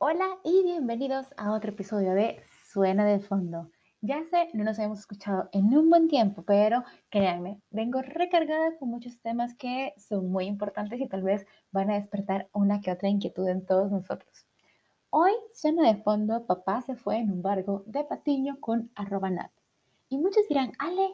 Hola y bienvenidos a otro episodio de Suena de Fondo. Ya sé, no nos hemos escuchado en un buen tiempo, pero créanme, vengo recargada con muchos temas que son muy importantes y tal vez van a despertar una que otra inquietud en todos nosotros. Hoy, Suena de Fondo, papá se fue en un barco de Patiño con arroba nat. Y muchos dirán, Ale,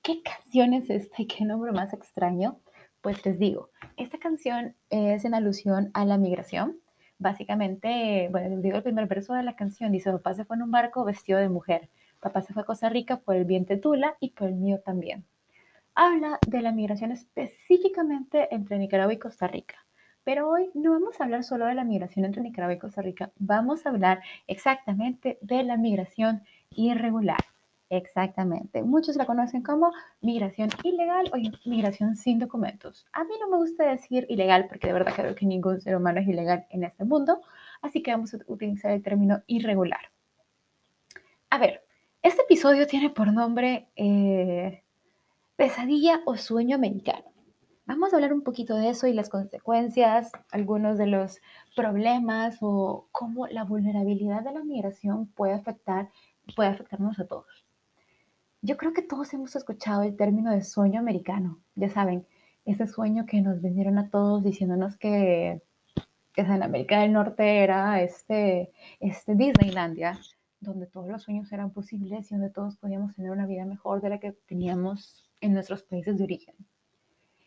¿qué canción es esta y qué nombre más extraño? Pues les digo, esta canción es en alusión a la migración básicamente, bueno, digo el primer verso de la canción, dice, papá se fue en un barco vestido de mujer, papá se fue a Costa Rica por el bien de Tula y por el mío también. Habla de la migración específicamente entre Nicaragua y Costa Rica. Pero hoy no vamos a hablar solo de la migración entre Nicaragua y Costa Rica, vamos a hablar exactamente de la migración irregular. Exactamente. Muchos la conocen como migración ilegal o migración sin documentos. A mí no me gusta decir ilegal porque de verdad creo que ningún ser humano es ilegal en este mundo, así que vamos a utilizar el término irregular. A ver, este episodio tiene por nombre eh, pesadilla o sueño americano. Vamos a hablar un poquito de eso y las consecuencias, algunos de los problemas o cómo la vulnerabilidad de la migración puede afectar, puede afectarnos a todos. Yo creo que todos hemos escuchado el término de sueño americano, ya saben, ese sueño que nos vendieron a todos diciéndonos que, que en América del Norte era este, este Disneylandia, donde todos los sueños eran posibles y donde todos podíamos tener una vida mejor de la que teníamos en nuestros países de origen.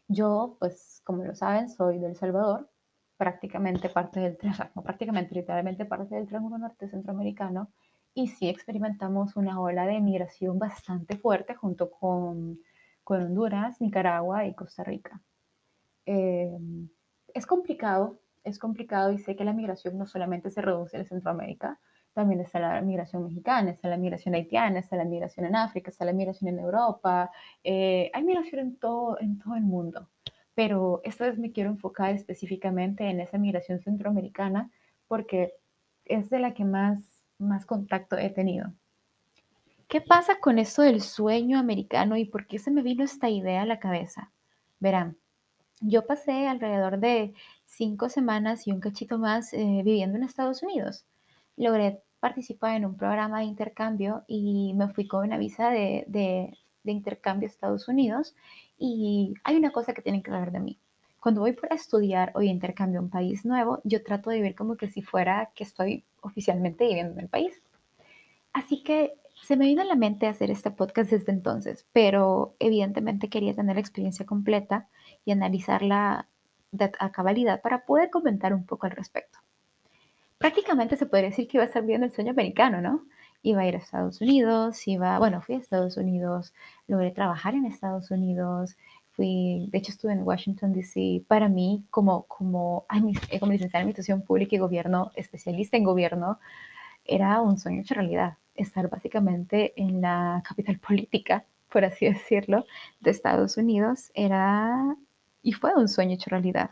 Yo, pues, como lo saben, soy del Salvador, prácticamente parte del, no prácticamente, literalmente parte del Triángulo Norte Centroamericano, y sí experimentamos una ola de migración bastante fuerte junto con, con Honduras, Nicaragua y Costa Rica. Eh, es complicado, es complicado y sé que la migración no solamente se reduce en Centroamérica, también está la migración mexicana, está la migración haitiana, está la migración en África, está la migración en Europa, eh, hay migración en todo, en todo el mundo. Pero esta vez me quiero enfocar específicamente en esa migración centroamericana porque es de la que más más contacto he tenido. ¿Qué pasa con esto del sueño americano y por qué se me vino esta idea a la cabeza? Verán, yo pasé alrededor de cinco semanas y un cachito más eh, viviendo en Estados Unidos. Logré participar en un programa de intercambio y me fui con una visa de, de, intercambio a Estados Unidos. Y hay una cosa que tienen que saber de mí cuando voy para estudiar o intercambio a un país nuevo, yo trato de vivir como que si fuera que estoy oficialmente viviendo en el país. Así que se me vino a la mente hacer este podcast desde entonces, pero evidentemente quería tener la experiencia completa y analizarla a cabalidad para poder comentar un poco al respecto. Prácticamente se podría decir que iba a estar viviendo el sueño americano, ¿no? Iba a ir a Estados Unidos, iba, bueno, fui a Estados Unidos, logré trabajar en Estados Unidos, Fui, de hecho, estuve en Washington, D.C. Para mí, como, como, como licenciada en Administración Pública y Gobierno, especialista en gobierno, era un sueño hecho realidad. Estar básicamente en la capital política, por así decirlo, de Estados Unidos era y fue un sueño hecho realidad.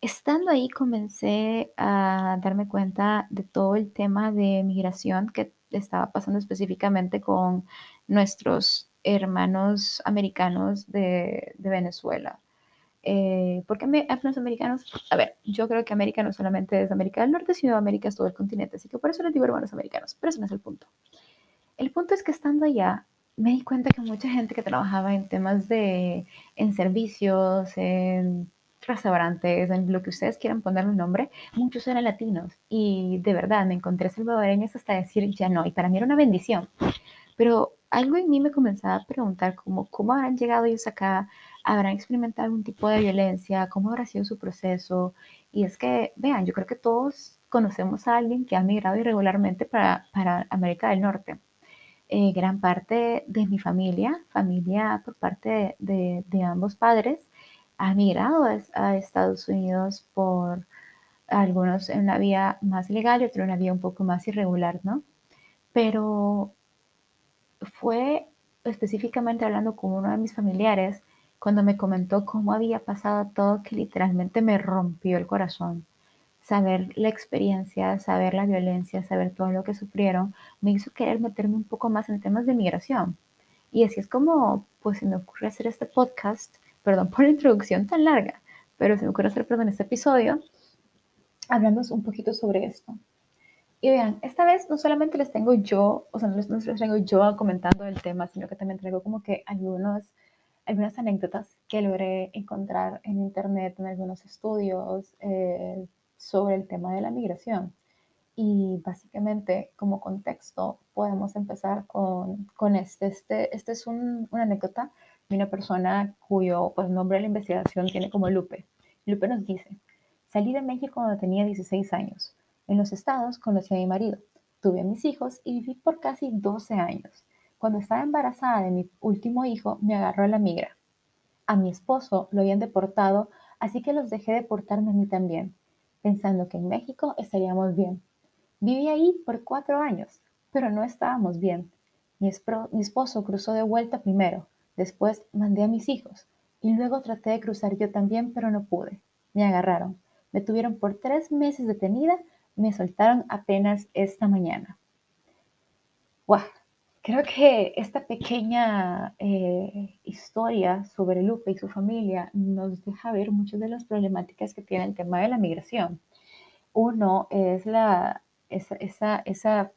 Estando ahí comencé a darme cuenta de todo el tema de migración que estaba pasando específicamente con nuestros hermanos americanos de, Venezuela. Eh, ¿Por qué afroamericanos? A ver, yo creo que América no solamente es América del Norte, sino América es todo el continente, así que por eso les digo hermanos americanos, pero eso no es el punto. El punto es que estando allá, me di cuenta que mucha gente que trabajaba en temas de, en servicios, en restaurantes, en lo que ustedes quieran ponerle un nombre, muchos eran latinos y de verdad me encontré salvadoreños hasta decir ya no, y para mí era una bendición. Pero algo en mí me comenzaba a preguntar ¿cómo habrán llegado ellos acá? ¿Habrán experimentado algún tipo de violencia? ¿Cómo habrá sido su proceso? Y es que, vean, yo creo que todos conocemos a alguien que ha migrado irregularmente para, para América del Norte. Eh, gran parte de mi familia, familia por parte de, de, ambos padres, ha migrado a, a, Estados Unidos por algunos en una vía más legal y otro en una vía un poco más irregular, ¿no? Pero fue específicamente hablando con uno de mis familiares cuando me comentó cómo había pasado todo que literalmente me rompió el corazón. Saber la experiencia, saber la violencia, saber todo lo que sufrieron, me hizo querer meterme un poco más en temas de migración. Y así es como, pues se me ocurre hacer este podcast, perdón por la introducción tan larga, pero se me ocurre hacer, perdón, este episodio, hablando un poquito sobre esto. Y vean, esta vez no solamente les tengo yo, o sea, no les, tengo yo comentando el tema, sino que también traigo como que algunos, algunas anécdotas que logré encontrar en internet, en algunos estudios eh, sobre el tema de la migración. Y básicamente, como contexto, podemos empezar con, con este. Este, este es un, una anécdota de una persona cuyo pues, nombre de la investigación tiene como Lupe. Lupe nos dice, salí de México cuando tenía 16 años. En los estados conocí a mi marido, tuve a mis hijos y viví por casi 12 años. Cuando estaba embarazada de mi último hijo, me agarró la migra. A mi esposo lo habían deportado, así que los dejé deportarme a mí también, pensando que en México estaríamos bien. Viví ahí por cuatro años, pero no estábamos bien. Mi, esposo cruzó de vuelta primero, después mandé a mis hijos y luego traté de cruzar yo también, pero no pude. Me agarraron. Me tuvieron por tres meses detenida, me soltaron apenas esta mañana. ¡Wow! Creo que esta pequeña eh, historia sobre Lupe y su familia nos deja ver muchas de las problemáticas que tiene el tema de la migración. Uno es la, esa, esa, esa,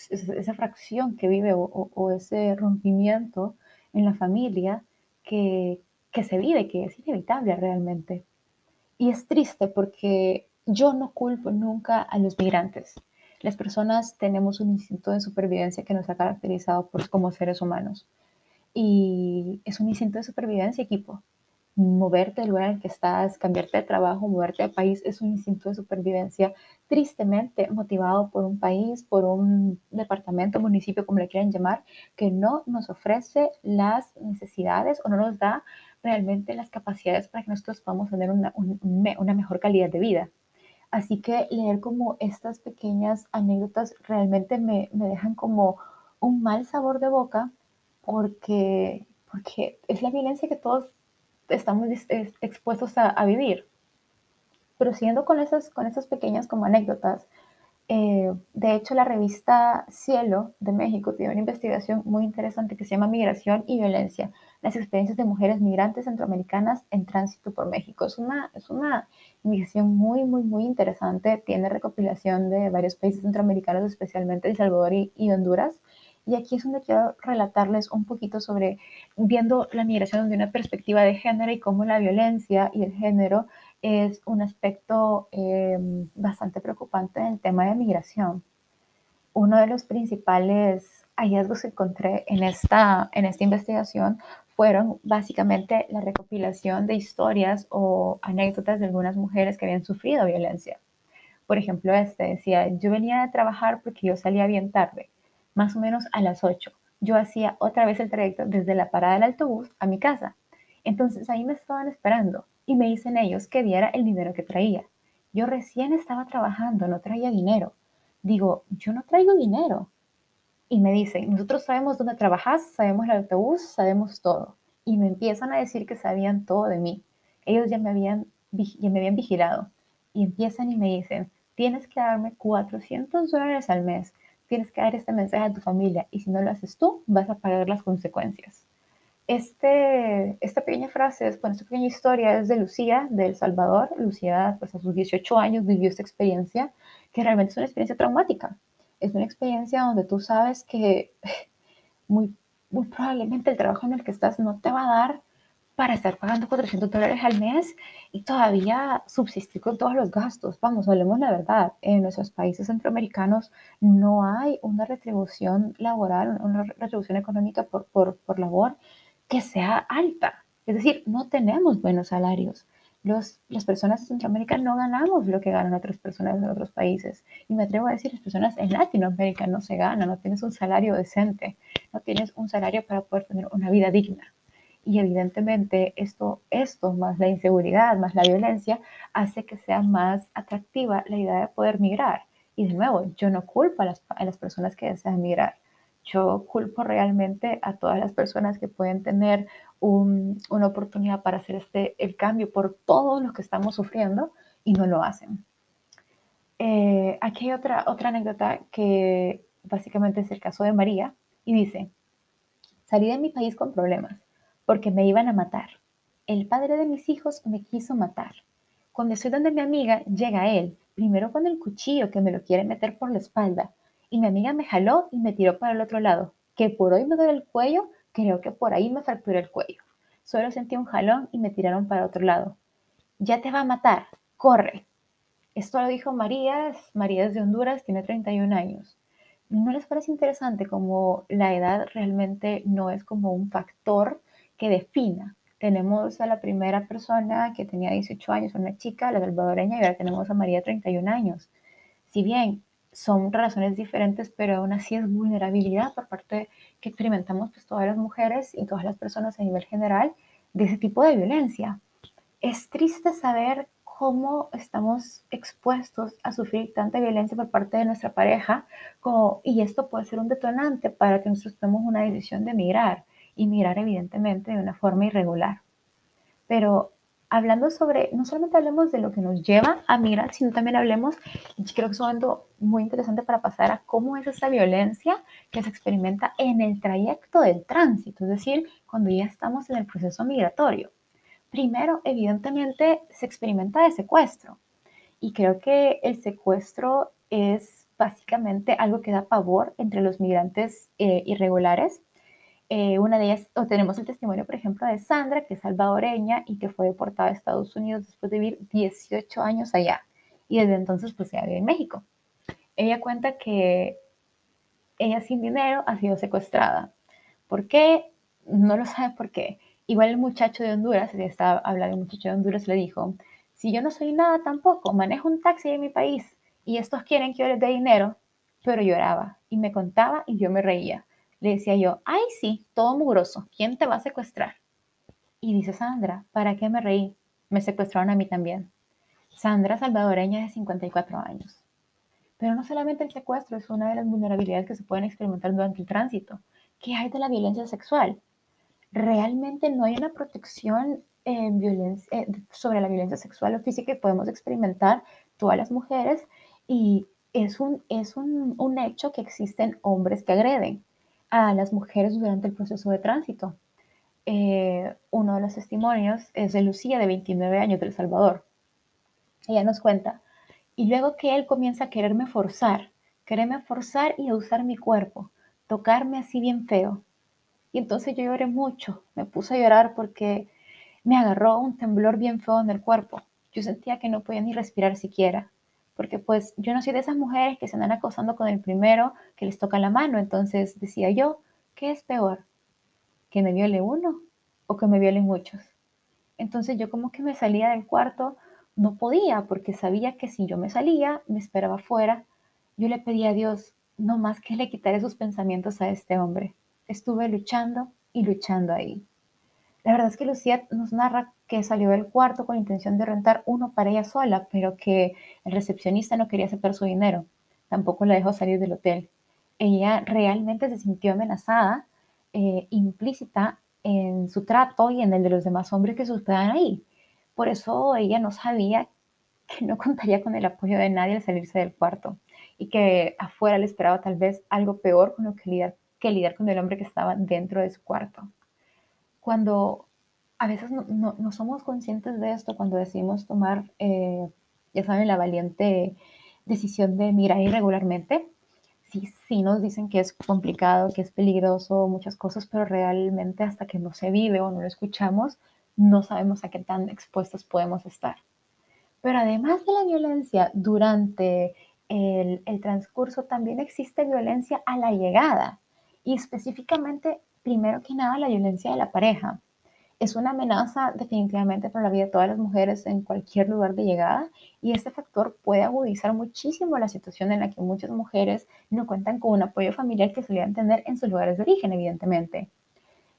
esa fracción que vive o, ese rompimiento en la familia que, que se vive, que es inevitable realmente. Y es triste porque yo no culpo nunca a los migrantes. Las personas tenemos un instinto de supervivencia que nos ha caracterizado por, como seres humanos. Y es un instinto de supervivencia, equipo moverte del lugar en el que estás, cambiarte de trabajo, moverte de país, es un instinto de supervivencia tristemente motivado por un país, por un departamento, municipio, como le quieran llamar, que no nos ofrece las necesidades o no nos da realmente las capacidades para que nosotros podamos tener una, una mejor calidad de vida. Así que leer como estas pequeñas anécdotas realmente me, me dejan como un mal sabor de boca porque, porque es la violencia que todos estamos expuestos a, vivir. Pero siguiendo con esas, con esas pequeñas como anécdotas, eh, de hecho la revista Cielo de México tiene una investigación muy interesante que se llama Migración y Violencia, las experiencias de mujeres migrantes centroamericanas en tránsito por México. Es una, es una investigación muy, muy, muy interesante, tiene recopilación de varios países centroamericanos, especialmente El Salvador y Honduras, y aquí es donde quiero relatarles un poquito sobre viendo la migración desde una perspectiva de género y cómo la violencia y el género es un aspecto em, bastante preocupante en el tema de migración. Uno de los principales hallazgos que encontré en esta, en esta investigación fueron básicamente la recopilación de historias o anécdotas de algunas mujeres que habían sufrido violencia. Por ejemplo, este decía, yo venía de trabajar porque yo salía bien tarde más o menos a las 8. Yo hacía otra vez el trayecto desde la parada del autobús a mi casa. Entonces ahí me estaban esperando y me dicen ellos que diera el dinero que traía. Yo recién estaba trabajando, no traía dinero. Digo, yo no traigo dinero. Y me dicen, nosotros sabemos dónde trabajas, sabemos el autobús, sabemos todo. Y me empiezan a decir que sabían todo de mí. Ellos ya me habían, ya me habían vigilado. Y empiezan y me dicen, tienes que darme 400 dólares al mes tienes que dar este mensaje a tu familia y si no lo haces tú, vas a pagar las consecuencias. Este, esta pequeña frase, bueno, esta pequeña historia es de Lucía, de El Salvador. Lucía, pues a sus 18 años vivió esta experiencia, que realmente es una experiencia traumática. Es una experiencia donde tú sabes que muy, muy probablemente el trabajo en el que estás no te va a dar para estar pagando 400 dólares al mes y todavía subsistir con todos los gastos. Vamos, hablemos la verdad, en nuestros países centroamericanos no hay una retribución laboral, una retribución económica por, por, por labor que sea alta. Es decir, no tenemos buenos salarios. Los, las personas de Centroamérica no ganamos lo que ganan otras personas de otros países. Y me atrevo a decir, las personas en Latinoamérica no se ganan, no tienes un salario decente, no tienes un salario para poder tener una vida digna. Y evidentemente esto, esto más la inseguridad, más la violencia, hace que sea más atractiva la idea de poder migrar. Y de nuevo, yo no culpo a las, a las personas que desean migrar. Yo culpo realmente a todas las personas que pueden tener un, una oportunidad para hacer este, el cambio por todo lo que estamos sufriendo y no lo hacen. Eh, aquí hay otra, otra anécdota que básicamente es el caso de María y dice, salí de mi país con problemas porque me iban a matar. El padre de mis hijos me quiso matar. Cuando estoy donde mi amiga, llega él, primero con el cuchillo que me lo quiere meter por la espalda y mi amiga me jaló y me tiró para el otro lado, que por hoy me duele el cuello, creo que por ahí me fracturé el cuello. Solo sentí un jalón y me tiraron para otro lado. Ya te va a matar, corre. Esto lo dijo María, María es de Honduras, tiene 31 años. ¿No les parece interesante como la edad realmente no es como un factor que defina? Tenemos a la primera persona que tenía 18 años, una chica, la salvadoreña, y ahora tenemos a María, 31 años. Si bien son razones diferentes, pero aún así es vulnerabilidad por parte que experimentamos pues, todas las mujeres y todas las personas a nivel general de ese tipo de violencia. Es triste saber cómo estamos expuestos a sufrir tanta violencia por parte de nuestra pareja como, y esto puede ser un detonante para que nosotros tomemos una decisión de emigrar y migrar evidentemente de una forma irregular. Pero hablando sobre, no solamente hablemos de lo que nos lleva a migrar, sino también hablemos, y creo que es un momento muy interesante para pasar a cómo es esa violencia que se experimenta en el trayecto del tránsito, es decir, cuando ya estamos en el proceso migratorio. Primero, evidentemente, se experimenta de secuestro. Y creo que el secuestro es básicamente algo que da pavor entre los migrantes eh, irregulares. Eh, una de ellas, o tenemos el testimonio, por ejemplo, de Sandra, que es salvadoreña y que fue deportada a Estados Unidos después de vivir 18 años allá. Y desde entonces, pues, ya vive en México. Ella cuenta que ella sin dinero ha sido secuestrada. ¿Por qué? No lo sabe por qué Igual el muchacho de Honduras, si estaba hablando un muchacho de Honduras, le dijo, si yo no soy nada tampoco, manejo un taxi en mi país y estos quieren que yo les dé dinero, pero lloraba y me contaba y yo me reía. Le decía yo, ay sí, todo mugroso, ¿quién te va a secuestrar? Y dice Sandra, ¿para qué me reí? Me secuestraron a mí también. Sandra, salvadoreña de 54 años. Pero no solamente el secuestro es una de las vulnerabilidades que se pueden experimentar durante el tránsito. ¿Qué hay de la violencia sexual? realmente no hay una protección violencia, eh, sobre la violencia sexual o física que podemos experimentar todas las mujeres y es un, es un, un hecho que existen hombres que agreden a las mujeres durante el proceso de tránsito. Eh, uno de los testimonios es de Lucía, de 29 años, de El Salvador. Ella nos cuenta, y luego que él comienza a quererme forzar, quererme forzar y a usar mi cuerpo, tocarme así bien feo, y entonces yo lloré mucho, me puse a llorar porque me agarró un temblor bien feo en el cuerpo. Yo sentía que no podía ni respirar siquiera, porque pues yo no soy de esas mujeres que se andan acosando con el primero que les toca la mano. Entonces decía yo, ¿qué es peor? ¿Que me viole uno o que me violen muchos? Entonces yo como que me salía del cuarto, no podía porque sabía que si yo me salía, me esperaba afuera. Yo le pedía a Dios no más que le quitara esos pensamientos a este hombre estuve luchando y luchando ahí. La verdad es que Lucía nos narra que salió del cuarto con intención de rentar uno para ella sola, pero que el recepcionista no quería aceptar su dinero. Tampoco la dejó salir del hotel. Ella realmente se sintió amenazada, eh, implícita en su trato y en el de los demás hombres que se hospedaban ahí. Por eso ella no sabía que no contaría con el apoyo de nadie al salirse del cuarto y que afuera le esperaba tal vez algo peor con lo que lidiar que lidiar con el hombre que estaba dentro de su cuarto. Cuando a veces no, somos conscientes de esto, cuando decidimos tomar, eh, ya saben, la valiente decisión de mirar irregularmente, sí, sí nos dicen que es complicado, que es peligroso, muchas cosas, pero realmente hasta que no se vive o no lo escuchamos, no sabemos a qué tan expuestos podemos estar. Pero además de la violencia durante el, el transcurso, también existe violencia a la llegada y específicamente, primero que nada, la violencia de la pareja. Es una amenaza definitivamente para la vida de todas las mujeres en cualquier lugar de llegada y este factor puede agudizar muchísimo la situación en la que muchas mujeres no cuentan con un apoyo familiar que solían tener en sus lugares de origen, evidentemente.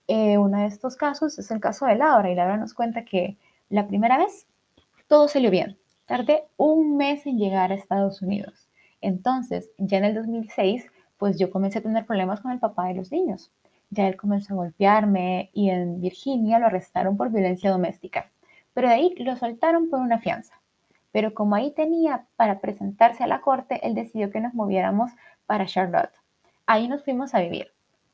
Eh, uno de estos casos es el caso de Laura y Laura nos cuenta que la primera vez todo salió bien. Tardé un mes en llegar a Estados Unidos. Entonces, ya en el 2006, pues yo comencé a tener problemas con el papá de los niños. Ya él comenzó a golpearme y en Virginia lo arrestaron por violencia doméstica. Pero de ahí lo soltaron por una fianza. Pero como ahí tenía para presentarse a la corte, él decidió que nos moviéramos para Charlotte. Ahí nos fuimos a vivir.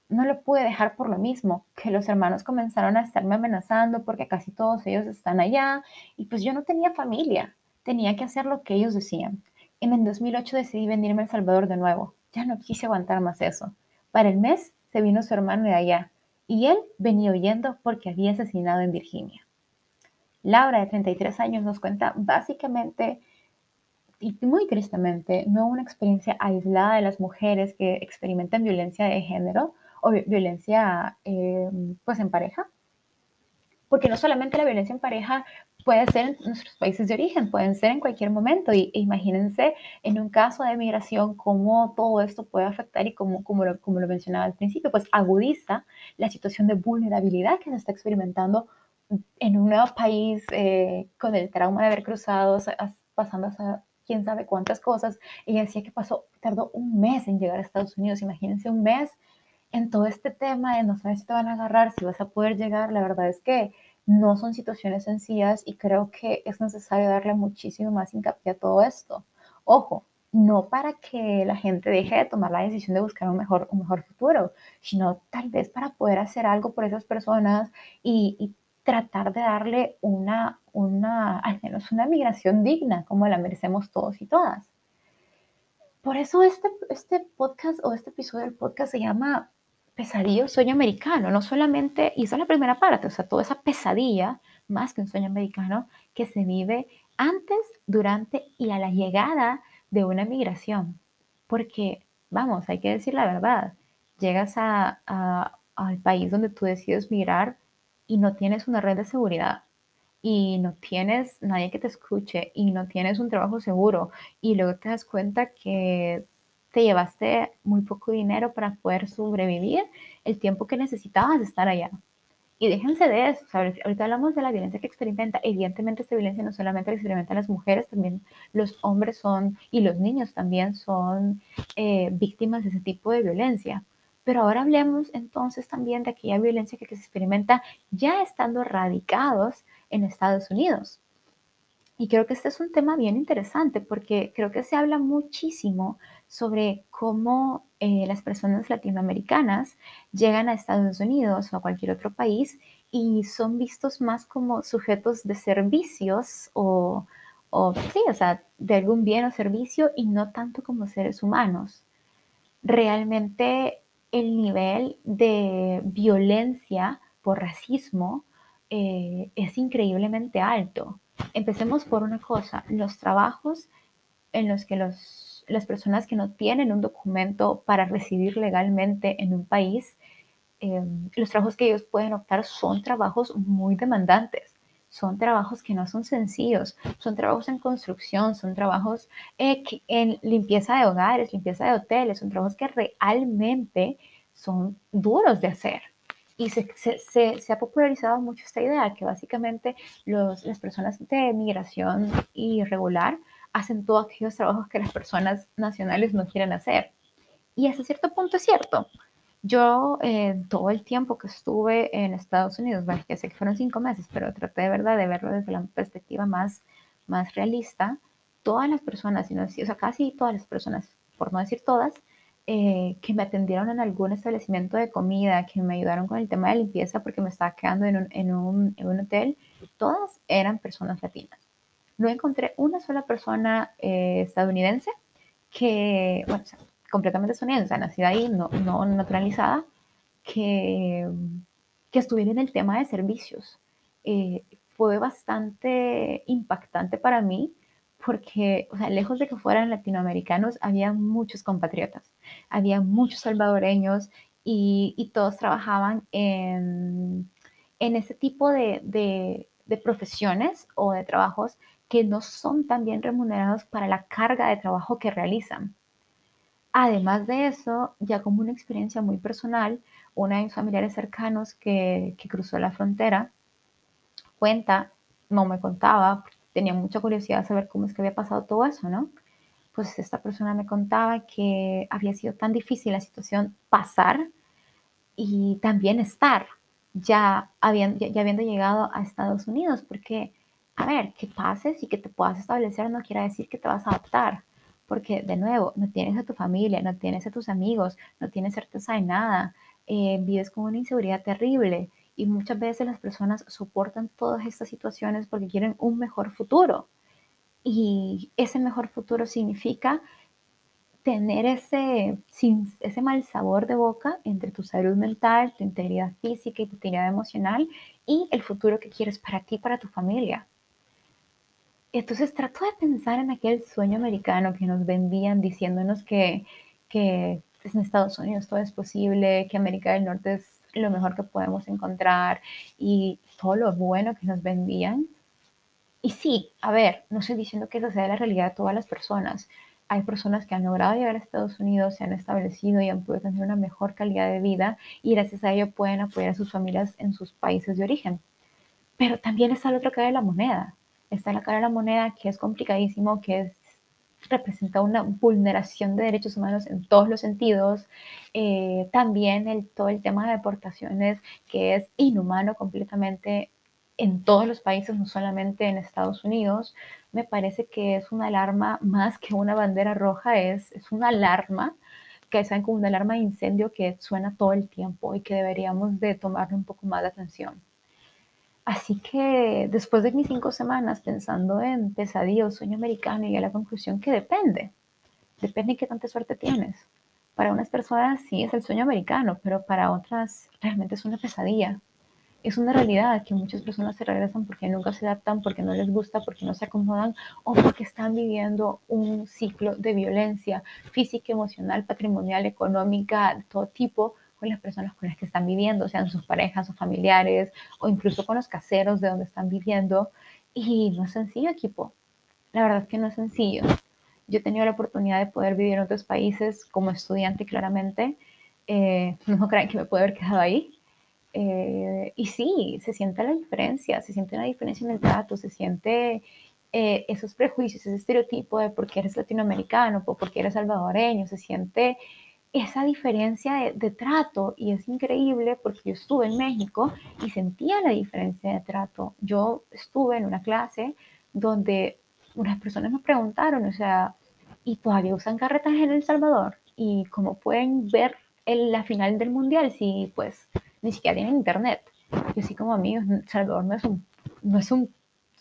No lo pude dejar por lo mismo, que los hermanos comenzaron a estarme amenazando porque casi todos ellos están allá y pues yo no tenía familia, tenía que hacer lo que ellos decían. En el 2008 decidí venirme a Salvador de nuevo. Ya no quise aguantar más eso. Para el mes se vino su hermano de allá y él venía huyendo porque había asesinado en Virginia. Laura, de 33 años, nos cuenta básicamente y muy tristemente, no una experiencia aislada de las mujeres que experimentan violencia de género o violencia eh, pues en pareja, porque no solamente la violencia en pareja puede ser en nuestros países de origen, pueden ser en cualquier momento. Y e imagínense en un caso de migración cómo todo esto puede afectar y cómo, como, lo, como lo mencionaba al principio, pues agudiza la situación de vulnerabilidad que se está experimentando en un nuevo país eh, con el trauma de haber cruzado, pasando a quién sabe cuántas cosas. Ella decía que pasó, tardó un mes en llegar a Estados Unidos. Imagínense un mes en todo este tema de no saber si te van a agarrar, si vas a poder llegar. La verdad es que no son situaciones sencillas y creo que es necesario darle muchísimo más hincapié a todo esto. Ojo, no para que la gente deje de tomar la decisión de buscar un mejor, un mejor futuro, sino tal vez para poder hacer algo por esas personas y, tratar de darle una, una, al menos una migración digna, como la merecemos todos y todas. Por eso este, este podcast o este episodio del podcast se llama pesadilla sueño americano, no solamente, y es la primera parte, o sea, toda esa pesadilla, más que un sueño americano, que se vive antes, durante y a la llegada de una migración. Porque, vamos, hay que decir la verdad, llegas a, al país donde tú decides migrar y no tienes una red de seguridad y no tienes nadie que te escuche y no tienes un trabajo seguro y luego te das cuenta que te llevaste muy poco dinero para poder sobrevivir el tiempo que necesitabas estar allá. Y déjense de eso, ahorita hablamos de la violencia que experimenta. Evidentemente esta violencia no solamente la experimentan las mujeres, también los hombres son, y los niños también son eh, víctimas de ese tipo de violencia. Pero ahora hablemos entonces también de aquella violencia que, que se experimenta ya estando radicados en Estados Unidos. Y creo que este es un tema bien interesante porque creo que se habla muchísimo sobre cómo eh, las personas latinoamericanas llegan a Estados Unidos o a cualquier otro país y son vistos más como sujetos de servicios o, o, sí, o sea, de algún bien o servicio y no tanto como seres humanos. Realmente el nivel de violencia por racismo eh, es increíblemente alto. Empecemos por una cosa, los trabajos en los que las personas que no tienen un documento para residir legalmente en un país, em, los trabajos que ellos pueden optar son trabajos muy demandantes, son trabajos que no son sencillos, son trabajos en construcción, son trabajos eh, en limpieza de hogares, limpieza de hoteles, son trabajos que realmente son duros de hacer. Y se, se, ha popularizado mucho esta idea que básicamente los, las personas de migración irregular hacen todos aquellos trabajos que las personas nacionales no quieren hacer. Y hasta cierto punto es cierto. Yo eh, todo el tiempo que estuve en Estados Unidos, bueno, que sé que fueron cinco meses, pero traté de verdad de verlo desde la perspectiva más, más realista, todas las personas, o sea, casi todas las personas, por no decir todas, eh, que me atendieron en algún establecimiento de comida, que me ayudaron con el tema de limpieza porque me estaba quedando en un, en un, en un hotel, todas eran personas latinas. No encontré una sola persona eh, estadounidense que, completamente estadounidense, nacida ahí, no, no naturalizada, que, que estuviera en el tema de servicios. Eh, fue bastante impactante para mí porque, o sea, lejos de que fueran latinoamericanos, había muchos compatriotas, había muchos salvadoreños y, todos trabajaban en, en ese tipo de, de, profesiones o de trabajos que no son tan bien remunerados para la carga de trabajo que realizan. Además de eso, ya como una experiencia muy personal, una de mis familiares cercanos que, que cruzó la frontera cuenta, no me contaba, tenía mucha curiosidad de saber cómo es que había pasado todo eso, ¿no? Pues esta persona me contaba que había sido tan difícil la situación pasar y también estar ya, habiendo, ya, habiendo llegado a Estados Unidos, porque, a ver, que pases y que te puedas establecer no quiere decir que te vas a adaptar, porque de nuevo, no tienes a tu familia, no tienes a tus amigos, no tienes certeza de nada, eh, vives con una inseguridad terrible y muchas veces las personas soportan todas estas situaciones porque quieren un mejor futuro. Y ese mejor futuro significa tener ese, ese mal sabor de boca entre tu salud mental, tu integridad física y tu integridad emocional y el futuro que quieres para ti, para tu familia. Entonces trato de pensar en aquel sueño americano que nos vendían diciéndonos que, que en Estados Unidos todo es posible, que América del Norte es lo mejor que podemos encontrar y todo lo bueno que nos vendían. Y sí, a ver, no estoy diciendo que esa sea la realidad de todas las personas. Hay personas que han logrado llegar a Estados Unidos, se han establecido y han podido tener una mejor calidad de vida y gracias a ello pueden apoyar a sus familias en sus países de origen. Pero también está el otro cara de la moneda. Está la cara de la moneda que es complicadísimo, que es representa una vulneración de derechos humanos en todos los sentidos. Eh, también el, todo el tema de deportaciones, que es inhumano completamente en todos los países, no solamente en Estados Unidos. Me parece que es una alarma más que una bandera roja, es, es una alarma que es como una alarma de incendio que suena todo el tiempo y que deberíamos de tomarle un poco más de atención. Así que después de mis cinco semanas pensando en pesadilla o sueño americano, llegué a la conclusión que depende. Depende de qué tanta suerte tienes. Para unas personas sí es el sueño americano, pero para otras realmente es una pesadilla. Es una realidad que muchas personas se regresan porque nunca se adaptan, porque no les gusta, porque no se acomodan o porque están viviendo un ciclo de violencia física, emocional, patrimonial, económica, de todo tipo, con las personas con las que están viviendo, sean sus parejas o familiares, o incluso con los caseros de donde están viviendo. Y no es sencillo, equipo. La verdad es que no es sencillo. Yo he tenido la oportunidad de poder vivir en otros países como estudiante, claramente. Eh, no crean que me puedo haber quedado ahí. Eh, y sí, se siente la diferencia, se siente una diferencia en el trato, se siente eh, esos prejuicios, ese estereotipo de por qué eres latinoamericano, por qué eres salvadoreño, se siente esa diferencia de, trato y es increíble porque yo estuve en México y sentía la diferencia de trato. Yo estuve en una clase donde unas personas me preguntaron, o sea, ¿y todavía usan carretas en El Salvador? ¿Y cómo pueden ver la final del mundial si pues ni siquiera tienen internet? Yo así como amigos, El Salvador no es un, no es un,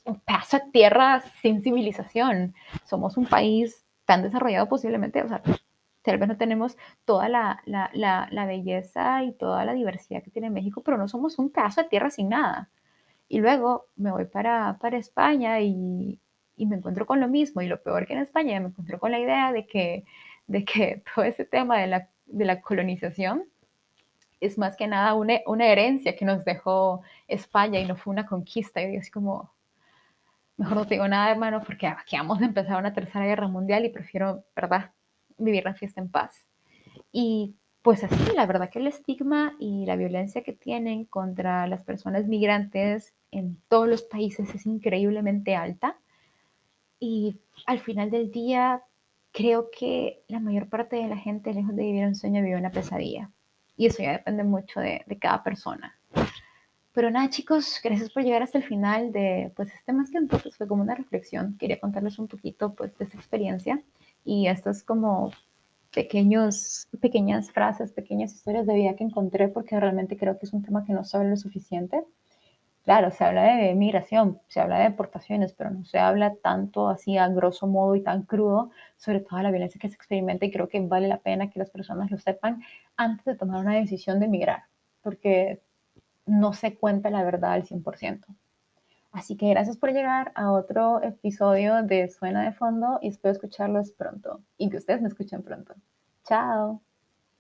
un paso a tierra sin civilización. Somos un país tan desarrollado posiblemente, o sea, Tal vez no tenemos toda la, la, la, belleza y toda la diversidad que tiene México, pero no somos un caso de tierra sin nada. Y luego me voy para, para España y, y, me encuentro con lo mismo. Y lo peor que en España me encuentro con la idea de que, de que todo ese tema de la, de la colonización es más que nada una, una, herencia que nos dejó España y no fue una conquista. Y es como, mejor no digo nada, hermano, porque aquí vamos a empezar una tercera guerra mundial y prefiero, ¿verdad? Vivir la fiesta en paz. Y pues así, la verdad que el estigma y la violencia que tienen contra las personas migrantes en todos los países es increíblemente alta. Y al final del día, creo que la mayor parte de la gente, lejos de vivir un sueño, vive una pesadilla. Y eso ya depende mucho de, cada persona. Pero nada, chicos, gracias por llegar hasta el final de, pues, este más que entonces fue como una reflexión. Quería contarles un poquito, pues, de esta experiencia y estas como pequeños, pequeñas frases, pequeñas historias de vida que encontré porque realmente creo que es un tema que no se habla lo suficiente. Claro, se habla de migración, se habla de deportaciones, pero no se habla tanto así a grosso modo y tan crudo sobre toda la violencia que se experimenta y creo que vale la pena que las personas lo sepan antes de tomar una decisión de emigrar, porque no se cuenta la verdad al 100%. Así que gracias por llegar a otro episodio de Suena de Fondo y espero escucharlos pronto y que ustedes me escuchen pronto. Chao.